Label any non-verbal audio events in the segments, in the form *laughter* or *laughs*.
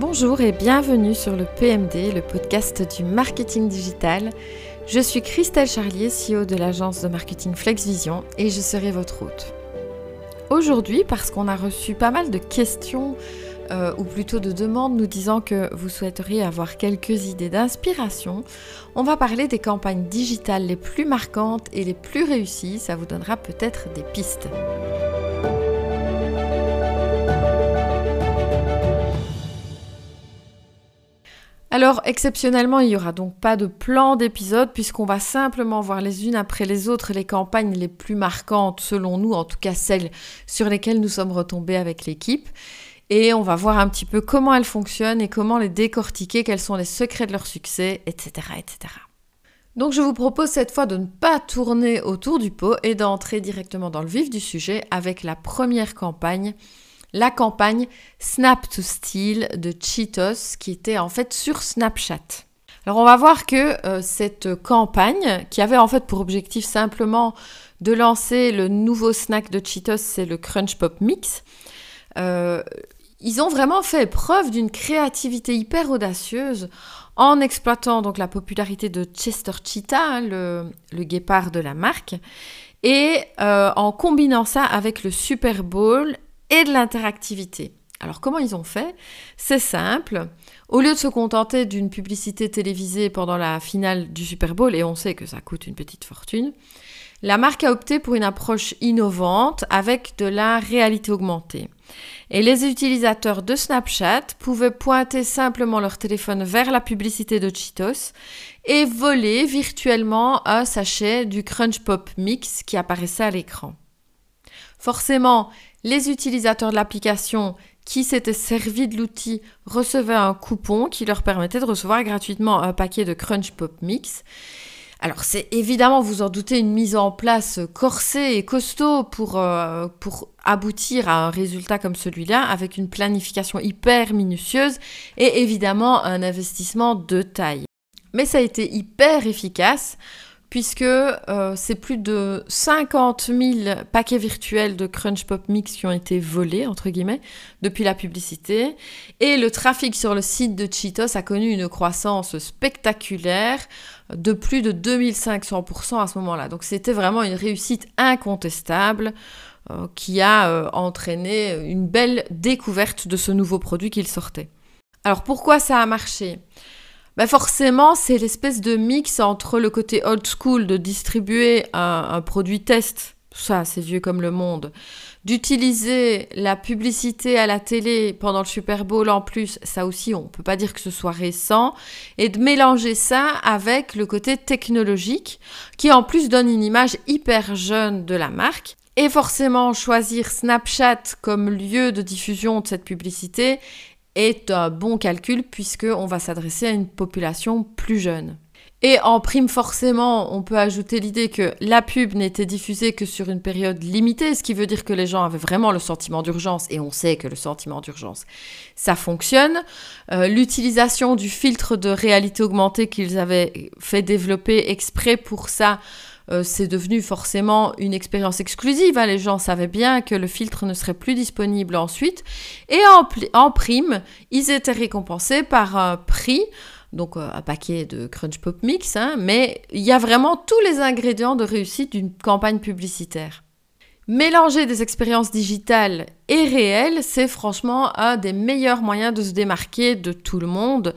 Bonjour et bienvenue sur le PMD, le podcast du marketing digital. Je suis Christelle Charlier, CEO de l'agence de marketing FlexVision et je serai votre hôte. Aujourd'hui, parce qu'on a reçu pas mal de questions euh, ou plutôt de demandes nous disant que vous souhaiteriez avoir quelques idées d'inspiration, on va parler des campagnes digitales les plus marquantes et les plus réussies. Ça vous donnera peut-être des pistes. Alors exceptionnellement, il n'y aura donc pas de plan d'épisode puisqu'on va simplement voir les unes après les autres les campagnes les plus marquantes selon nous, en tout cas celles sur lesquelles nous sommes retombés avec l'équipe. Et on va voir un petit peu comment elles fonctionnent et comment les décortiquer, quels sont les secrets de leur succès, etc. etc. Donc je vous propose cette fois de ne pas tourner autour du pot et d'entrer directement dans le vif du sujet avec la première campagne la campagne Snap to Steal de Cheetos qui était en fait sur Snapchat. Alors on va voir que euh, cette campagne qui avait en fait pour objectif simplement de lancer le nouveau snack de Cheetos, c'est le Crunch Pop Mix. Euh, ils ont vraiment fait preuve d'une créativité hyper audacieuse en exploitant donc la popularité de Chester Cheetah, hein, le, guépard de la marque, et euh, en combinant ça avec le Super Bowl et de l'interactivité. Alors comment ils ont fait? C'est simple. Au lieu de se contenter d'une publicité télévisée pendant la finale du Super Bowl, et on sait que ça coûte une petite fortune, la marque a opté pour une approche innovante avec de la réalité augmentée. Et les utilisateurs de Snapchat pouvaient pointer simplement leur téléphone vers la publicité de Cheetos et voler virtuellement un sachet du Crunch Pop Mix qui apparaissait à l'écran. Forcément, les utilisateurs de l'application qui s'étaient servis de l'outil recevaient un coupon qui leur permettait de recevoir gratuitement un paquet de Crunch Pop Mix. Alors c'est évidemment, vous en doutez, une mise en place corsée et costaud pour, euh, pour aboutir à un résultat comme celui-là, avec une planification hyper minutieuse et évidemment un investissement de taille. Mais ça a été hyper efficace puisque euh, c'est plus de 50 000 paquets virtuels de Crunch Pop Mix qui ont été volés, entre guillemets, depuis la publicité. Et le trafic sur le site de Cheetos a connu une croissance spectaculaire de plus de 2500% à ce moment-là. Donc c'était vraiment une réussite incontestable euh, qui a euh, entraîné une belle découverte de ce nouveau produit qu'il sortait. Alors pourquoi ça a marché? Bah, forcément, c'est l'espèce de mix entre le côté old school de distribuer un, produit test, ça c'est vieux comme le monde, d'utiliser la publicité à la télé pendant le Super Bowl en plus, ça aussi on peut pas dire que ce soit récent, et de mélanger ça avec le côté technologique qui en plus donne une image hyper jeune de la marque. Et forcément, choisir Snapchat comme lieu de diffusion de cette publicité est un bon calcul puisqu'on va s'adresser à une population plus jeune. Et en prime, forcément, on peut ajouter l'idée que la pub n'était diffusée que sur une période limitée, ce qui veut dire que les gens avaient vraiment le sentiment d'urgence, et on sait que le sentiment d'urgence, ça fonctionne. Euh, l'utilisation du filtre de réalité augmentée qu'ils avaient fait développer exprès pour ça, euh, c'est devenu forcément une expérience exclusive. Hein. Les gens savaient bien que le filtre ne serait plus disponible ensuite. Et en, prime, ils étaient récompensés par un prix donc euh, un paquet de Crunch Pop Mix, hein. mais il y a vraiment tous les ingrédients de réussite d'une campagne publicitaire. Mélanger des expériences digitales et réelles, c'est franchement un des meilleurs moyens de se démarquer de tout le monde.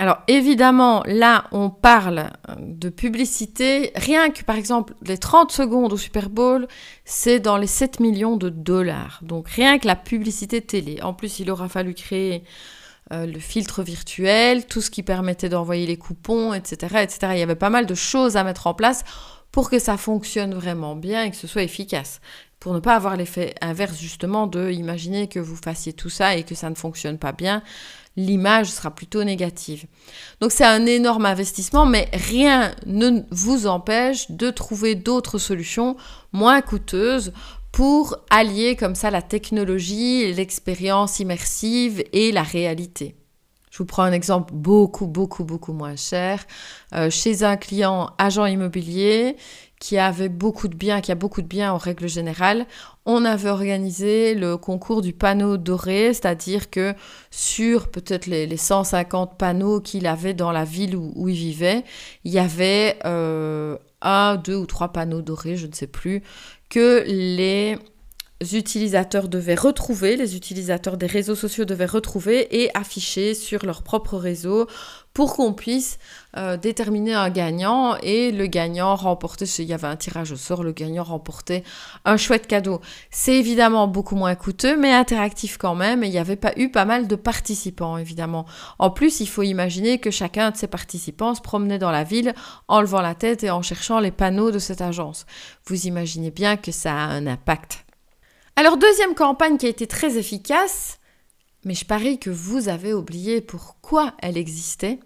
Alors évidemment, là, on parle de publicité. Rien que par exemple les 30 secondes au Super Bowl, c'est dans les 7 millions de dollars. Donc rien que la publicité télé. En plus, il aura fallu créer euh, le filtre virtuel, tout ce qui permettait d'envoyer les coupons, etc., etc. Il y avait pas mal de choses à mettre en place pour que ça fonctionne vraiment bien et que ce soit efficace. Pour ne pas avoir l'effet inverse justement de imaginer que vous fassiez tout ça et que ça ne fonctionne pas bien l'image sera plutôt négative. Donc c'est un énorme investissement, mais rien ne vous empêche de trouver d'autres solutions moins coûteuses pour allier comme ça la technologie, l'expérience immersive et la réalité. Je vous prends un exemple beaucoup, beaucoup, beaucoup moins cher. Euh, chez un client agent immobilier qui avait beaucoup de biens, qui a beaucoup de biens en règle générale, on avait organisé le concours du panneau doré, c'est-à-dire que sur peut-être les, 150 panneaux qu'il avait dans la ville où, il vivait, il y avait euh, un, deux ou trois panneaux dorés, je ne sais plus, que les utilisateurs devaient retrouver, les utilisateurs des réseaux sociaux devaient retrouver et afficher sur leur propre réseau pour qu'on puisse euh, déterminer un gagnant et le gagnant remportait, il y avait un tirage au sort, le gagnant remportait un chouette cadeau. C'est évidemment beaucoup moins coûteux mais interactif quand même et il n'y avait pas eu pas mal de participants évidemment. En plus, il faut imaginer que chacun de ces participants se promenait dans la ville en levant la tête et en cherchant les panneaux de cette agence. Vous imaginez bien que ça a un impact. Alors deuxième campagne qui a été très efficace, mais je parie que vous avez oublié pourquoi elle existait.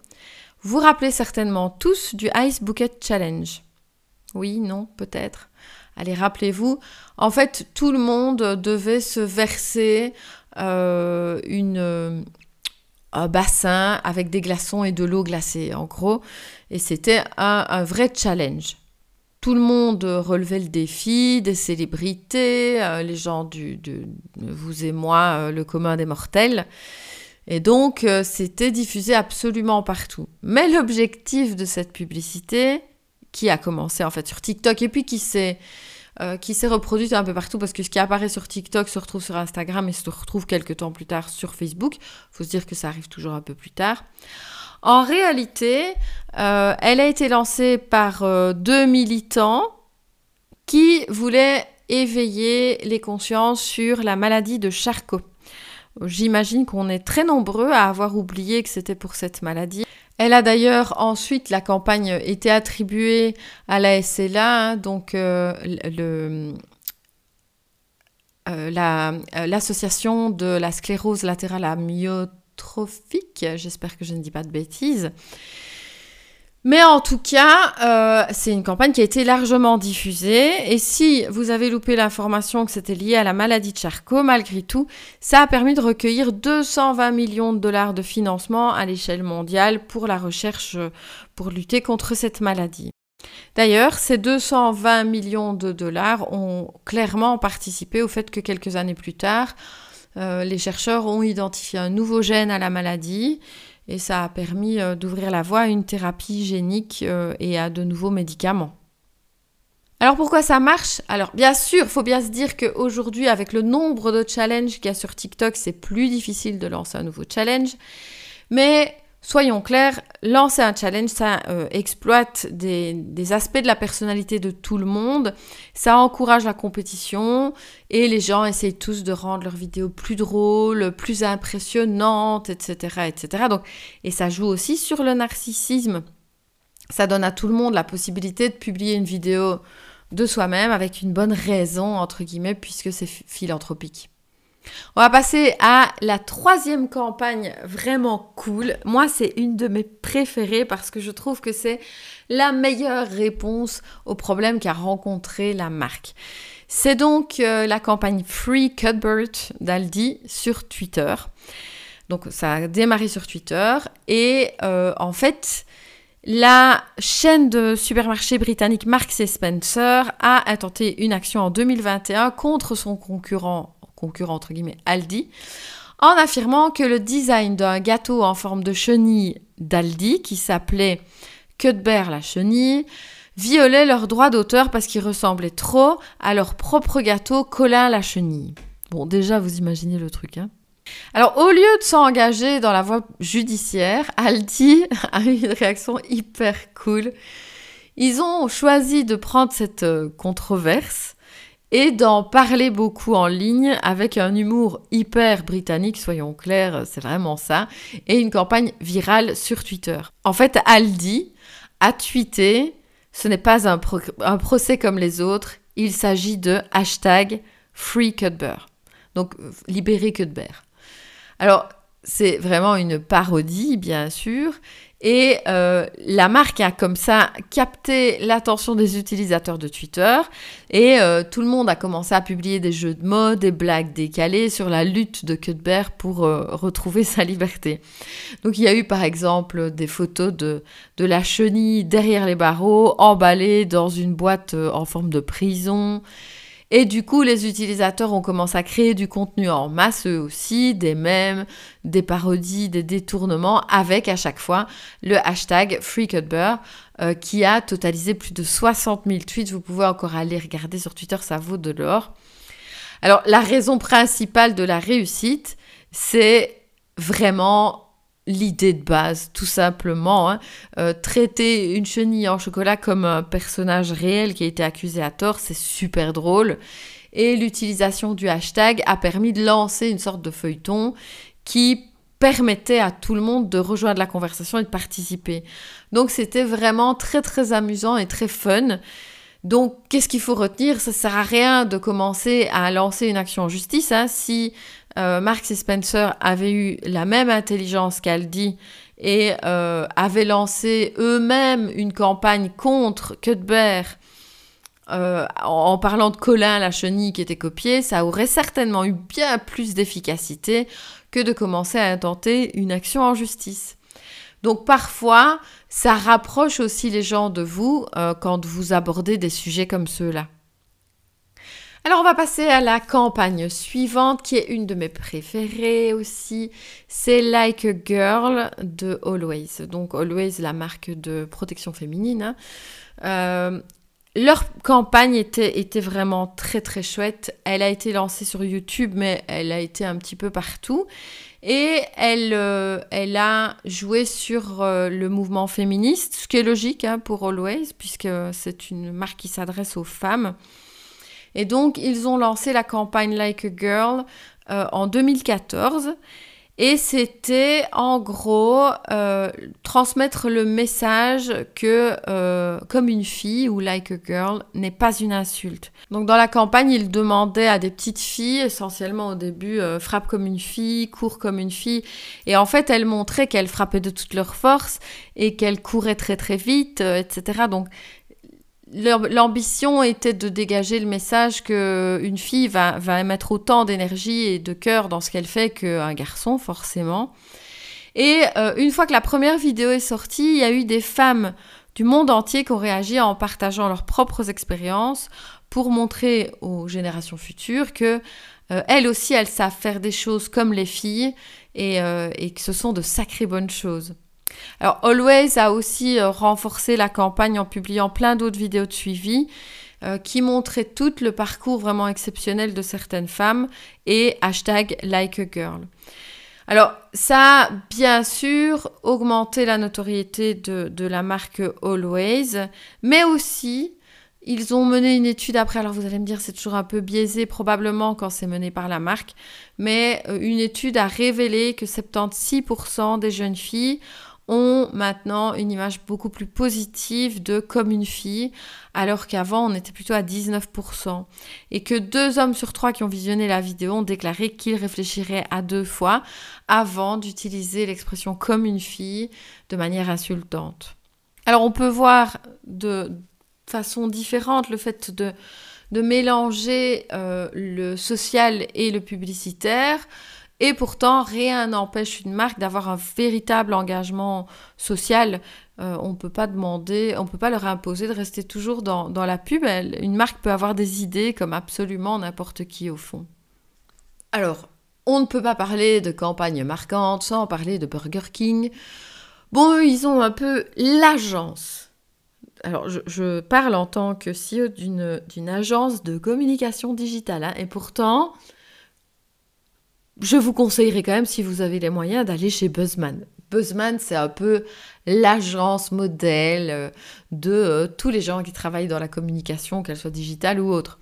Vous rappelez certainement tous du Ice Bucket Challenge. Oui, non, peut-être. Allez, rappelez-vous, en fait, tout le monde devait se verser euh, une, un bassin avec des glaçons et de l'eau glacée, en gros. Et c'était un vrai challenge tout le monde relevait le défi, des célébrités, euh, les gens du, de, vous et moi, euh, le commun des mortels. Et donc, euh, c'était diffusé absolument partout. Mais l'objectif de cette publicité, qui a commencé en fait sur TikTok et puis qui s'est qui s'est reproduite un peu partout parce que ce qui apparaît sur TikTok se retrouve sur Instagram et se retrouve quelques temps plus tard sur Facebook. Il faut se dire que ça arrive toujours un peu plus tard. En réalité, euh, elle a été lancée par euh, deux militants qui voulaient éveiller les consciences sur la maladie de Charcot. J'imagine qu'on est très nombreux à avoir oublié que c'était pour cette maladie. Elle a d'ailleurs ensuite, la campagne été attribuée à la SLA, hein, donc euh, l'association de la sclérose latérale amyotrophique trophique. J'espère que je ne dis pas de bêtises. Mais en tout cas, euh, c'est une campagne qui a été largement diffusée. Et si vous avez loupé l'information que c'était lié à la maladie de Charcot, malgré tout, ça a permis de recueillir 220 millions de dollars de financement à l'échelle mondiale pour la recherche pour lutter contre cette maladie. D'ailleurs, ces 220 millions de dollars ont clairement participé au fait que quelques années plus tard, euh, les chercheurs ont identifié un nouveau gène à la maladie et ça a permis euh, d'ouvrir la voie à une thérapie génique euh, et à de nouveaux médicaments. Alors pourquoi ça marche? Alors bien sûr, il faut bien se dire qu'aujourd'hui, avec le nombre de challenges qu'il y a sur TikTok, c'est plus difficile de lancer un nouveau challenge. Mais Soyons clairs, lancer un challenge, ça euh, exploite des, aspects de la personnalité de tout le monde, ça encourage la compétition et les gens essayent tous de rendre leurs vidéos plus drôles, plus impressionnantes, etc., etc. Donc, et ça joue aussi sur le narcissisme. Ça donne à tout le monde la possibilité de publier une vidéo de soi-même avec une bonne raison, entre guillemets, puisque c'est philanthropique. On va passer à la troisième campagne vraiment cool. Moi, c'est une de mes préférées parce que je trouve que c'est la meilleure réponse au problème qu'a rencontré la marque. C'est donc euh, la campagne Free Cuthbert d'Aldi sur Twitter. Donc ça a démarré sur Twitter et euh, en fait la chaîne de supermarchés britannique Marks Spencer a intenté une action en 2021 contre son concurrent concurrent entre guillemets Aldi, en affirmant que le design d'un gâteau en forme de chenille d'Aldi, qui s'appelait Cuthbert la chenille, violait leurs droits d'auteur parce qu'il ressemblait trop à leur propre gâteau Colin la chenille. Bon, déjà, vous imaginez le truc, hein alors, au lieu de s'engager dans la voie judiciaire, Aldi *laughs* a eu une réaction hyper cool. Ils ont choisi de prendre cette euh, controverse et d'en parler beaucoup en ligne avec un humour hyper britannique, soyons clairs, c'est vraiment ça, et une campagne virale sur Twitter. En fait, Aldi a tweeté ce n'est pas un, procès comme les autres, il s'agit de hashtag Free Donc, libérer Cuthbert. Alors, c'est vraiment une parodie, bien sûr. Et euh, la marque a comme ça capté l'attention des utilisateurs de Twitter et euh, tout le monde a commencé à publier des jeux de mode, des blagues décalées sur la lutte de Cuthbert pour euh, retrouver *laughs* sa liberté. Donc il y a eu par exemple des photos de, de la chenille derrière les barreaux, emballée dans une boîte en forme de prison. Et du coup, les utilisateurs ont commencé à créer du contenu en masse eux aussi, des mèmes, des parodies, des détournements, avec à chaque fois le hashtag FreeCutBur euh, qui a totalisé plus de 60 000 tweets. Vous pouvez encore aller regarder sur Twitter, ça vaut de l'or. Alors, la raison principale de la réussite, c'est vraiment l'idée de base, tout simplement. Hein. Euh, traiter une chenille en chocolat comme un personnage réel qui a été accusé à tort, c'est super drôle. Et l'utilisation du hashtag a permis de lancer une sorte de feuilleton qui permettait à tout le monde de rejoindre la conversation et de participer. Donc c'était vraiment très très amusant et très fun. Donc, qu'est-ce qu'il faut retenir? Ça sert à rien de commencer à lancer une action en justice. Hein. Si euh, Marx et Spencer avaient eu la même intelligence qu'Aldi et euh, avaient lancé eux-mêmes une campagne contre Cuthbert euh, en parlant de Colin la chenille qui était copiée, ça aurait certainement eu bien plus d'efficacité que de commencer à intenter une action en justice. Donc parfois, ça rapproche aussi les gens de vous quand vous abordez des sujets comme ceux-là. Alors on va passer à la campagne suivante qui est une de mes préférées aussi. C'est Like a Girl de Always. Donc Always, la marque de protection féminine. Hein. Euh, leur campagne était, était, vraiment très très chouette. Elle a été lancée sur YouTube, mais elle a été un petit peu partout. Et elle, euh, elle a joué sur euh, le mouvement féministe, ce qui est logique hein, pour Always, puisque c'est une marque qui s'adresse aux femmes. Et donc, ils ont lancé la campagne Like a Girl euh, en 2014. Et c'était en gros euh, transmettre le message que euh, comme une fille ou like a girl n'est pas une insulte. Donc dans la campagne, ils demandaient à des petites filles, essentiellement au début, frappe comme une fille, cours comme une fille. Et en fait, elles montraient qu'elles frappaient de toute leur force et qu'elles couraient très très vite, etc. Donc L'ambition était de dégager le message que une fille va, mettre autant d'énergie et de cœur dans ce qu'elle fait qu'un garçon, forcément. Et euh, une fois que la première vidéo est sortie, il y a eu des femmes du monde entier qui ont réagi en partageant leurs propres expériences pour montrer aux générations futures que euh, elles aussi, elles savent faire des choses comme les filles et, euh, et que ce sont de sacrées bonnes choses. Alors Always a aussi euh, renforcé la campagne en publiant plein d'autres vidéos de suivi euh, qui montraient tout le parcours vraiment exceptionnel de certaines femmes et hashtag like a girl. Alors, ça a bien sûr augmenté la notoriété de, de, la marque Always, mais aussi ils ont mené une étude après. Alors, vous allez me dire, c'est toujours un peu biaisé probablement quand c'est mené par la marque, mais euh, une étude a révélé que 76% des jeunes filles ont maintenant une image beaucoup plus positive de comme une fille, alors qu'avant on était plutôt à 19%. Et que deux hommes sur trois qui ont visionné la vidéo ont déclaré qu'ils réfléchiraient à deux fois avant d'utiliser l'expression comme une fille de manière insultante. Alors on peut voir de façon différente le fait de, de mélanger euh, le social et le publicitaire. Et pourtant, rien n'empêche une marque d'avoir un véritable engagement social. Euh, on ne peut pas demander, on peut pas leur imposer de rester toujours dans, la pub. une marque peut avoir des idées comme absolument n'importe qui au fond. Alors, on ne peut pas parler de campagne marquante sans parler de Burger King. Bon, ils ont un peu l'agence. Alors, je, parle en tant que CEO d'une agence de communication digitale. Hein, et pourtant, je vous conseillerais quand même, si vous avez les moyens, d'aller chez Buzzman. Buzzman, c'est un peu l'agence modèle euh, de euh, tous les gens qui travaillent dans la communication, qu'elle soit digitale ou autre.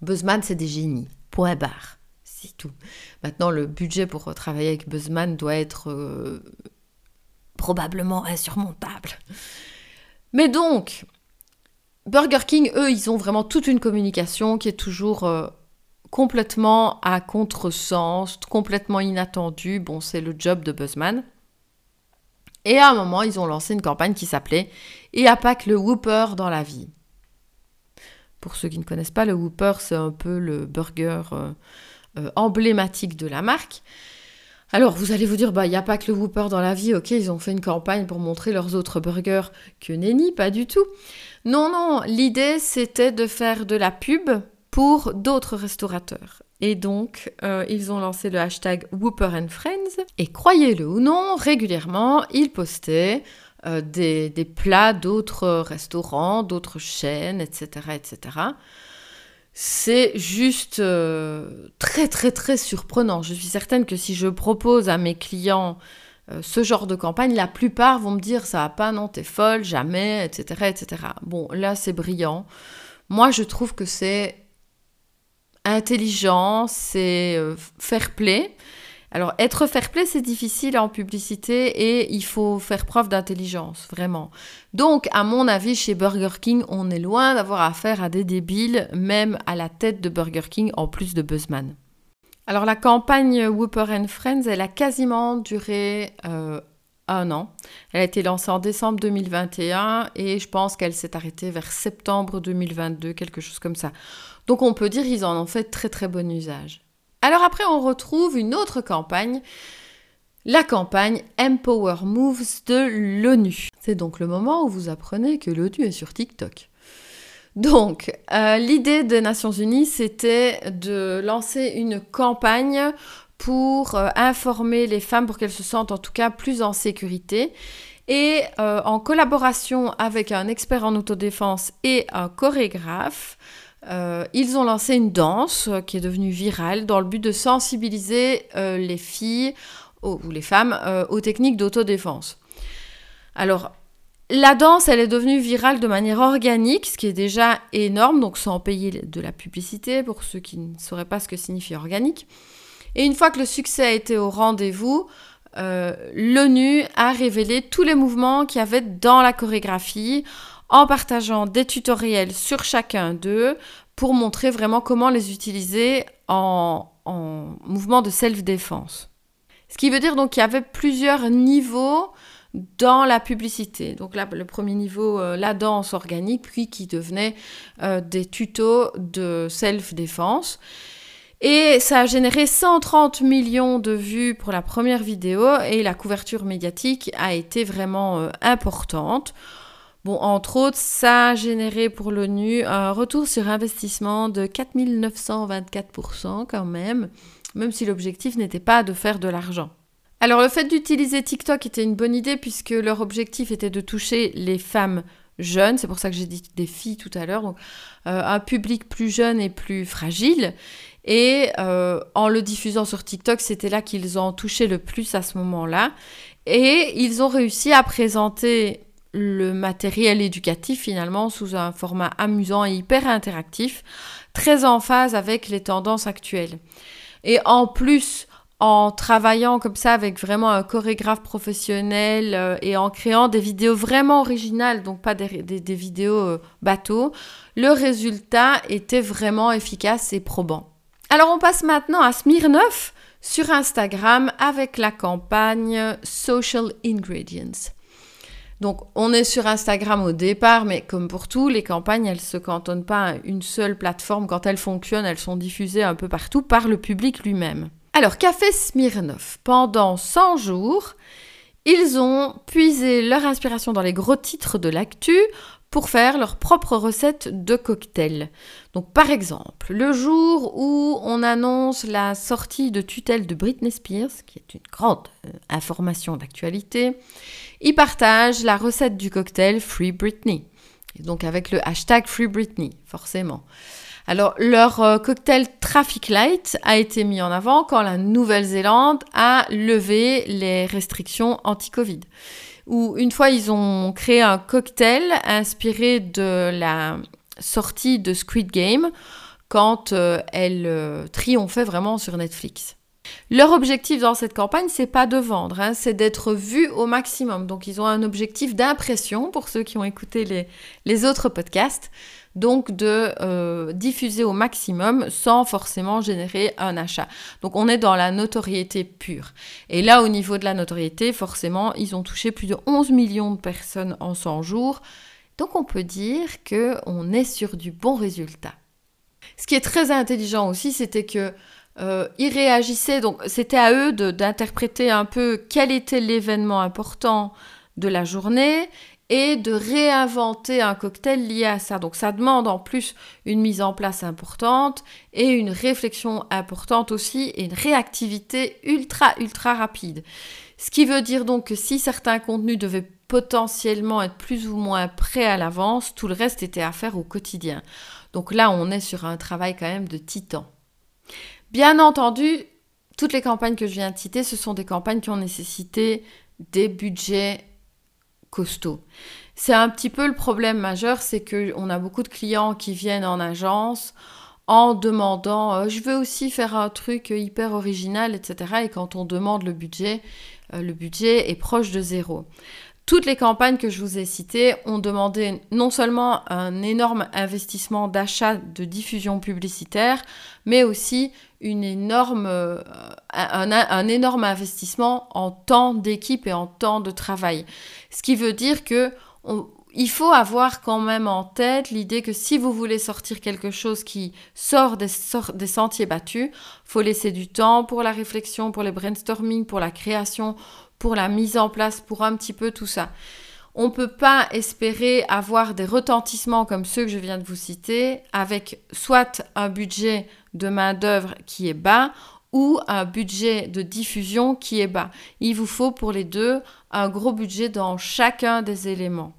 Buzzman, c'est des génies. Point barre. C'est tout. Maintenant, le budget pour travailler avec Buzzman doit être euh, probablement insurmontable. Mais donc, Burger King, eux, ils ont vraiment toute une communication qui est toujours complètement à contresens, complètement inattendu. Bon, c'est le job de Buzzman. Et à un moment, ils ont lancé une campagne qui s'appelait Et a pas que le Whooper dans la vie. Pour ceux qui ne connaissent pas, le Whooper, c'est un peu le burger euh, euh, emblématique de la marque. Alors, vous allez vous dire, bah, il n'y a pas que le Whooper dans la vie, ok, ils ont fait une campagne pour montrer leurs autres burgers que nenni, pas du tout. Non, non, l'idée c'était de faire de la pub pour d'autres restaurateurs. Et donc, euh, ils ont lancé le hashtag Whooper and Friends. Et croyez-le ou non, régulièrement, ils postaient euh, des, plats d'autres restaurants, d'autres chaînes, etc. etc. C'est juste euh, très très très surprenant. Je suis certaine que si je propose à mes clients ce genre de campagne, la plupart vont me dire ça va pas, non, t'es folle, jamais, etc. etc. Bon, là c'est brillant. Moi je trouve que c'est intelligent, c'est euh, fair play. Alors, être fair play, c'est difficile en publicité et il faut faire preuve d'intelligence, vraiment. Donc, à mon avis, chez Burger King, on est loin d'avoir affaire à des débiles, même à la tête de Burger King, en plus de Buzzman. Alors, la campagne Whooper and Friends, elle a quasiment duré euh, un an. Elle a été lancée en décembre 2021 et je pense qu'elle s'est arrêtée vers septembre 2022, quelque chose comme ça. Donc on peut dire qu'ils en ont fait très très bon usage. Alors après, on retrouve une autre campagne, la campagne Empower Moves de l'ONU. C'est donc le moment où vous apprenez que l'ONU est sur TikTok. Donc, euh, l'idée des Nations Unies, c'était de lancer une campagne pour euh, informer les femmes pour qu'elles se sentent en tout cas plus en sécurité. Et euh, en collaboration avec un expert en autodéfense et un chorégraphe, euh, ils ont lancé une danse qui est devenue virale dans le but de sensibiliser les filles ou les femmes aux techniques d'autodéfense. Alors, la danse, elle est devenue virale de manière organique, ce qui est déjà énorme, donc sans payer de la publicité pour ceux qui ne sauraient pas ce que signifie organique. Et une fois que le succès a été au rendez-vous, euh, l'ONU a révélé tous les mouvements qu'il y avait dans la chorégraphie en partageant des tutoriels sur chacun d'eux pour montrer vraiment comment les utiliser en, en mouvement de self-défense. Ce qui veut dire donc qu'il y avait plusieurs niveaux dans la publicité. Donc là, le premier niveau, euh, la danse organique, puis qui devenait euh, des tutos de self-défense. Et ça a généré 130 millions de vues pour la première vidéo et la couverture médiatique a été vraiment euh, importante. Bon, entre autres, ça a généré pour l'ONU un retour sur investissement de 4924% quand même, même si l'objectif n'était pas de faire de l'argent. Alors le fait d'utiliser TikTok était une bonne idée puisque leur objectif était de toucher les femmes jeunes, c'est pour ça que j'ai dit des filles tout à l'heure, euh, un public plus jeune et plus fragile. Et euh, en le diffusant sur TikTok, c'était là qu'ils ont touché le plus à ce moment-là. Et ils ont réussi à présenter le matériel éducatif finalement sous un format amusant et hyper interactif, très en phase avec les tendances actuelles. Et en plus, en travaillant comme ça avec vraiment un chorégraphe professionnel euh, et en créant des vidéos vraiment originales, donc pas des, vidéos euh, bateaux, le résultat était vraiment efficace et probant. Alors on passe maintenant à Smirnoff sur Instagram avec la campagne Social Ingredients. Donc on est sur Instagram au départ, mais comme pour tout, les campagnes, elles ne se cantonnent pas à une seule plateforme. Quand elles fonctionnent, elles sont diffusées un peu partout par le public lui-même. Alors, qu'a fait Smirnoff Pendant 100 jours, ils ont puisé leur inspiration dans les gros titres de l'actu pour faire leur propre recette de cocktail. Donc par exemple, le jour où on annonce la sortie de tutelle de Britney Spears, qui est une grande euh, information d'actualité, ils partagent la recette du cocktail Free Britney. Donc avec le hashtag Free Britney, forcément. Alors, leur euh, cocktail Traffic Light a été mis en avant quand la Nouvelle-Zélande a levé les restrictions anti-Covid où une fois ils ont créé un cocktail inspiré de la sortie de Squid Game quand euh, elle euh, triomphait vraiment sur Netflix. Leur objectif dans cette campagne, c'est pas de vendre, hein, c'est d'être vu au maximum. Donc ils ont un objectif d'impression pour ceux qui ont écouté les, les autres podcasts. Donc de euh, diffuser au maximum sans forcément générer un achat. Donc on est dans la notoriété pure. Et là, au niveau de la notoriété, forcément, ils ont touché plus de 11 millions de personnes en 100 jours. Donc on peut dire qu'on est sur du bon résultat. Ce qui est très intelligent aussi, c'était que euh, ils réagissaient, donc c'était à eux d'interpréter un peu quel était l'événement important de la journée et de réinventer un cocktail lié à ça. Donc ça demande en plus une mise en place importante et une réflexion importante aussi et une réactivité ultra ultra rapide. Ce qui veut dire donc que si certains contenus devaient potentiellement être plus ou moins prêts à l'avance, tout le reste était à faire au quotidien. Donc là, on est sur un travail quand même de titan. Bien entendu, toutes les campagnes que je viens de citer, ce sont des campagnes qui ont nécessité des budgets C'est un petit peu le problème majeur, c'est qu'on a beaucoup de clients qui viennent en agence en demandant euh, je veux aussi faire un truc hyper original, etc. Et quand on demande le budget, euh, le budget est proche de zéro. Toutes les campagnes que je vous ai citées ont demandé non seulement un énorme investissement d'achat de diffusion publicitaire, mais aussi euh, un, énorme investissement en temps d'équipe et en temps de travail. Ce qui veut dire que il faut avoir quand même en tête l'idée que si vous voulez sortir quelque chose qui sort des, sentiers battus, faut laisser du temps pour la réflexion, pour les brainstorming, pour la création, pour la mise en place, pour un petit peu tout ça. On ne peut pas espérer avoir des retentissements comme ceux que je viens de vous citer avec soit un budget de main-d'œuvre qui est bas ou un budget de diffusion qui est bas. Il vous faut pour les deux un gros budget dans chacun des éléments.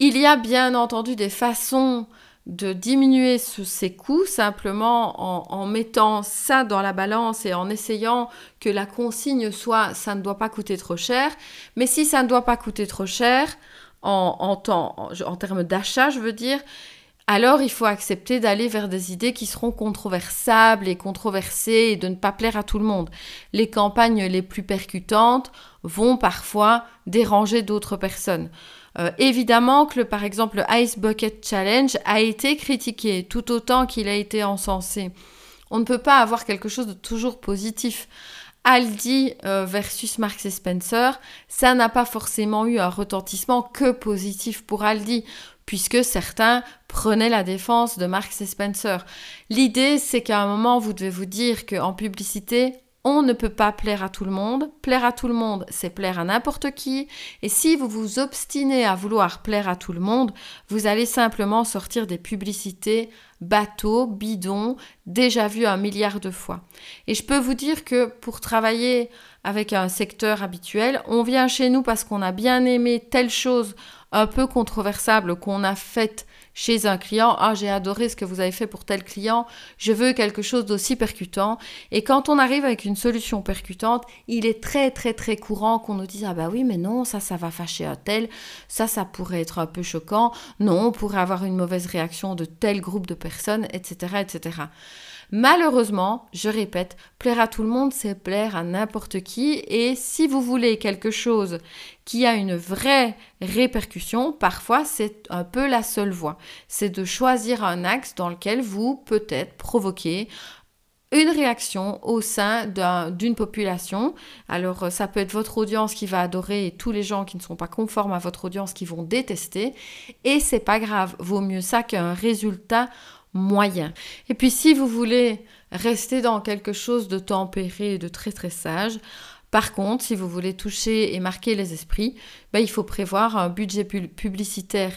Il y a bien entendu des façons de diminuer ces coûts simplement en, mettant ça dans la balance et en essayant que la consigne soit ça ne doit pas coûter trop cher. Mais si ça ne doit pas coûter trop cher, en, termes d'achat, je veux dire, alors il faut accepter d'aller vers des idées qui seront controversables et controversées et de ne pas plaire à tout le monde. Les campagnes les plus percutantes vont parfois déranger d'autres personnes. Euh, évidemment que, par exemple, le Ice Bucket Challenge a été critiqué tout autant qu'il a été encensé. On ne peut pas avoir quelque chose de toujours positif. Aldi euh, versus Marks et Spencer, ça n'a pas forcément eu un retentissement que positif pour Aldi, puisque certains prenaient la défense de Marks et Spencer. L'idée, c'est qu'à un moment, vous devez vous dire qu'en publicité, on ne peut pas plaire à tout le monde. Plaire à tout le monde, c'est plaire à n'importe qui. Et si vous vous obstinez à vouloir plaire à tout le monde, vous allez simplement sortir des publicités bateaux, bidons, déjà vues un milliard de fois. Et je peux vous dire que pour travailler avec un secteur habituel, on vient chez nous parce qu'on a bien aimé telle chose un peu controversable qu'on a faite chez un client, ah j'ai adoré ce que vous avez fait pour tel client, je veux quelque chose d'aussi percutant. Et quand on arrive avec une solution percutante, il est très très très courant qu'on nous dise ah bah oui mais non ça ça va fâcher un tel, ça ça pourrait être un peu choquant, non on pourrait avoir une mauvaise réaction de tel groupe de personnes, etc. etc. Malheureusement, je répète, plaire à tout le monde, c'est plaire à n'importe qui. Et si vous voulez quelque chose qui a une vraie répercussion, parfois c'est un peu la seule voie. C'est de choisir un axe dans lequel vous peut-être provoquez une réaction au sein d'une population. Alors ça peut être votre audience qui va adorer et tous les gens qui ne sont pas conformes à votre audience qui vont détester. Et c'est pas grave, vaut mieux ça qu'un résultat moyen. Et puis si vous voulez rester dans quelque chose de tempéré et de très très sage, par contre, si vous voulez toucher et marquer les esprits, ben, il faut prévoir un budget publicitaire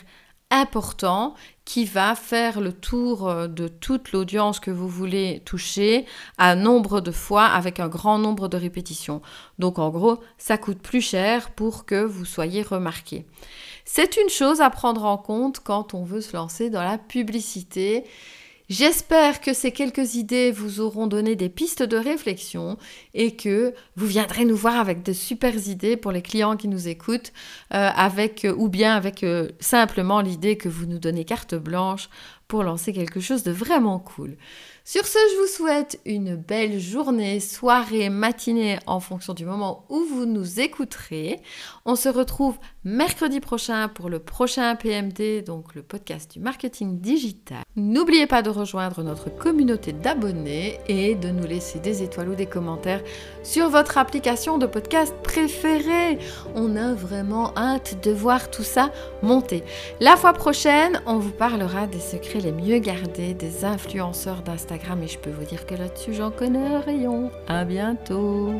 important qui va faire le tour euh, de toute l'audience que vous voulez toucher à nombre de fois avec un grand nombre de répétitions. Donc en gros, ça coûte plus cher pour que vous soyez remarqué. C'est une chose à prendre en compte quand on veut se lancer dans la publicité J'espère que ces quelques idées vous auront donné des pistes de réflexion et que vous viendrez nous voir avec de super idées pour les clients qui nous écoutent, euh, avec ou bien avec euh, simplement l'idée que vous nous donnez carte blanche pour lancer quelque chose de vraiment cool. Sur ce, je vous souhaite une belle journée, soirée, matinée en fonction du moment où vous nous écouterez. On se retrouve mercredi prochain pour le prochain PMD, donc le podcast du marketing digital. N'oubliez pas de rejoindre notre communauté d'abonnés et de nous laisser des étoiles ou des commentaires sur votre application de podcast préférée. On a vraiment hâte de voir tout ça monter. La fois prochaine, on vous parlera des secrets les mieux gardés des influenceurs d'Instagram et je peux vous dire que là-dessus j'en connais un rayon. À bientôt.